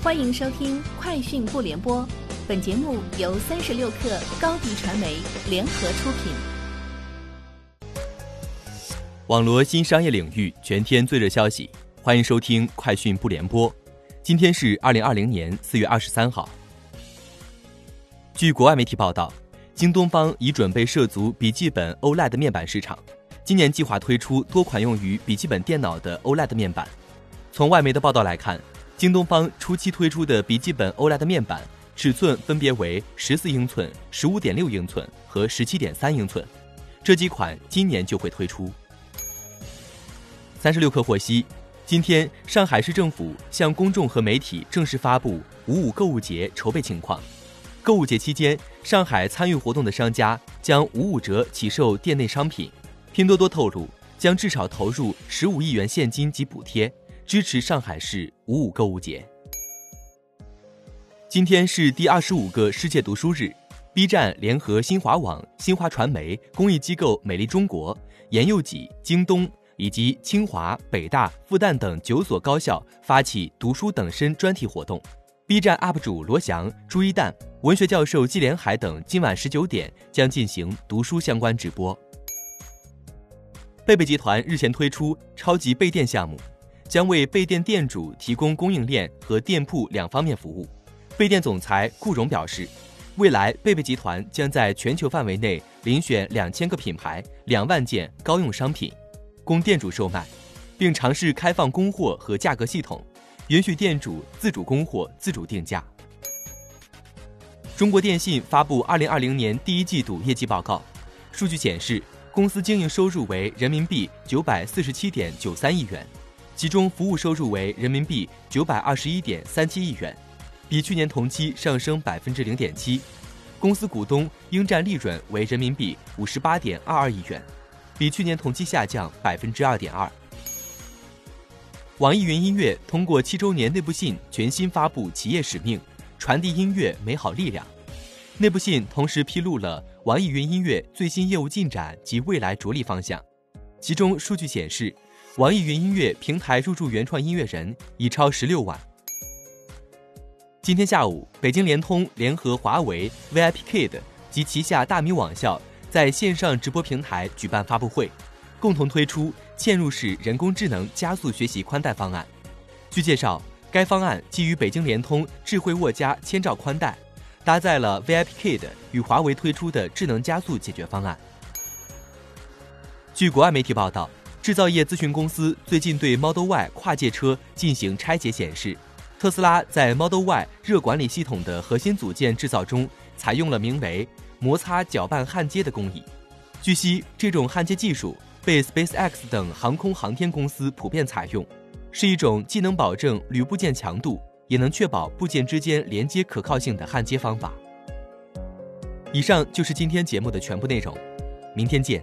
欢迎收听《快讯不联播》，本节目由三十六克高低传媒联合出品。网罗新商业领域全天最热消息，欢迎收听《快讯不联播》。今天是二零二零年四月二十三号。据国外媒体报道，京东方已准备涉足笔记本 OLED 面板市场，今年计划推出多款用于笔记本电脑的 OLED 面板。从外媒的报道来看。京东方初期推出的笔记本 OLED 面板尺寸分别为十四英寸、十五点六英寸和十七点三英寸，这几款今年就会推出。三十六氪获悉，今天上海市政府向公众和媒体正式发布五五购物节筹备情况。购物节期间，上海参与活动的商家将五五折起售店内商品。拼多多透露，将至少投入十五亿元现金及补贴。支持上海市五五购物节。今天是第二十五个世界读书日，B 站联合新华网、新华传媒、公益机构美丽中国、言幼己、京东以及清华、北大、复旦等九所高校发起“读书等身”专题活动。B 站 UP 主罗翔、朱一蛋、文学教授季连海等今晚十九点将进行读书相关直播。贝贝集团日前推出超级备电项目。将为备电店主提供供应链和店铺两方面服务。备电总裁顾荣表示，未来贝贝集团将在全球范围内遴选两千个品牌、两万件高用商品，供店主售卖，并尝试开放供货和价格系统，允许店主自主供货、自主定价。中国电信发布二零二零年第一季度业绩报告，数据显示，公司经营收入为人民币九百四十七点九三亿元。其中服务收入为人民币九百二十一点三七亿元，比去年同期上升百分之零点七。公司股东应占利润为人民币五十八点二二亿元，比去年同期下降百分之二点二。网易云音乐通过七周年内部信全新发布企业使命，传递音乐美好力量。内部信同时披露了网易云音乐最新业务进展及未来着力方向，其中数据显示。网易云音乐平台入驻原创音乐人已超十六万。今天下午，北京联通联合华为、VIPKid 及旗下大米网校在线上直播平台举办发布会，共同推出嵌入式人工智能加速学习宽带方案。据介绍，该方案基于北京联通智慧沃加千兆宽带，搭载了 VIPKid 与华为推出的智能加速解决方案。据国外媒体报道。制造业咨询公司最近对 Model Y 跨界车进行拆解，显示，特斯拉在 Model Y 热管理系统的核心组件制造中采用了名为“摩擦搅拌焊接”的工艺。据悉，这种焊接技术被 SpaceX 等航空航天公司普遍采用，是一种既能保证铝部件强度，也能确保部件之间连接可靠性的焊接方法。以上就是今天节目的全部内容，明天见。